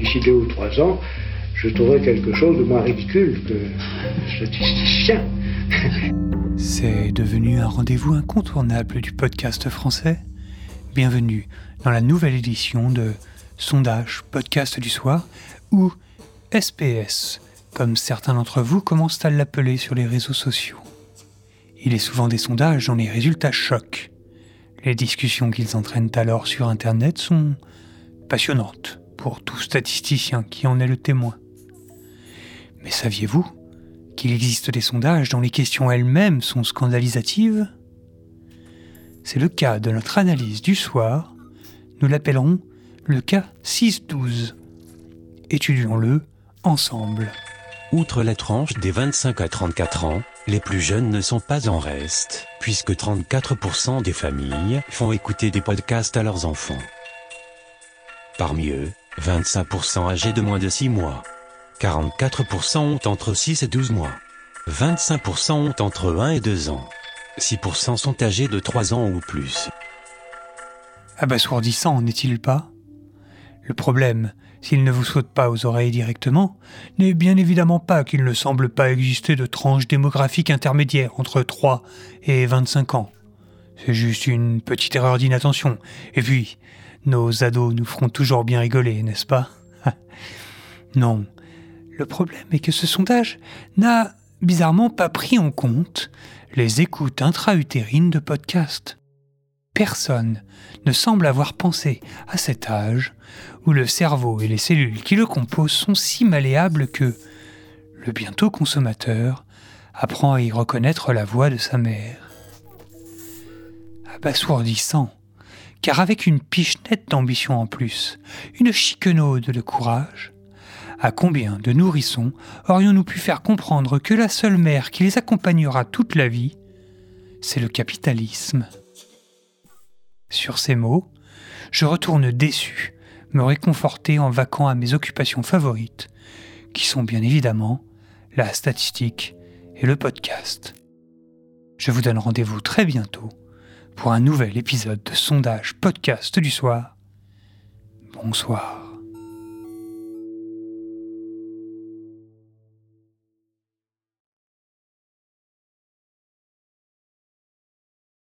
d'ici deux ou trois ans, je trouverai quelque chose de moins ridicule que statisticien. C'est devenu un rendez-vous incontournable du podcast français. Bienvenue dans la nouvelle édition de Sondage Podcast du Soir, ou SPS, comme certains d'entre vous commencent à l'appeler sur les réseaux sociaux. Il est souvent des sondages dont les résultats choquent. Les discussions qu'ils entraînent alors sur Internet sont passionnantes pour tout statisticien qui en est le témoin. Mais saviez-vous qu'il existe des sondages dont les questions elles-mêmes sont scandalisatives? C'est le cas de notre analyse du soir. Nous l'appellerons le cas 6-12. Étudions-le ensemble. Outre la tranche des 25 à 34 ans, les plus jeunes ne sont pas en reste, puisque 34% des familles font écouter des podcasts à leurs enfants. Parmi eux, 25% âgés de moins de 6 mois. 44% ont entre 6 et 12 mois. 25% ont entre 1 et 2 ans. 6% sont âgés de 3 ans ou plus. Abasourdissant, n'est-il pas? Le problème, s'il ne vous saute pas aux oreilles directement, n'est bien évidemment pas qu'il ne semble pas exister de tranche démographique intermédiaire entre 3 et 25 ans. C'est juste une petite erreur d'inattention. Et puis, nos ados nous feront toujours bien rigoler, n'est-ce pas? Non. Le problème est que ce sondage n'a bizarrement pas pris en compte les écoutes intra-utérines de podcasts. Personne ne semble avoir pensé à cet âge où le cerveau et les cellules qui le composent sont si malléables que le bientôt consommateur apprend à y reconnaître la voix de sa mère. Abasourdissant, car avec une pichenette d'ambition en plus, une chiquenaude de courage, à combien de nourrissons aurions-nous pu faire comprendre que la seule mère qui les accompagnera toute la vie, c'est le capitalisme? Sur ces mots, je retourne déçu me réconforter en vaquant à mes occupations favorites, qui sont bien évidemment la statistique et le podcast. Je vous donne rendez-vous très bientôt pour un nouvel épisode de Sondage Podcast du soir. Bonsoir.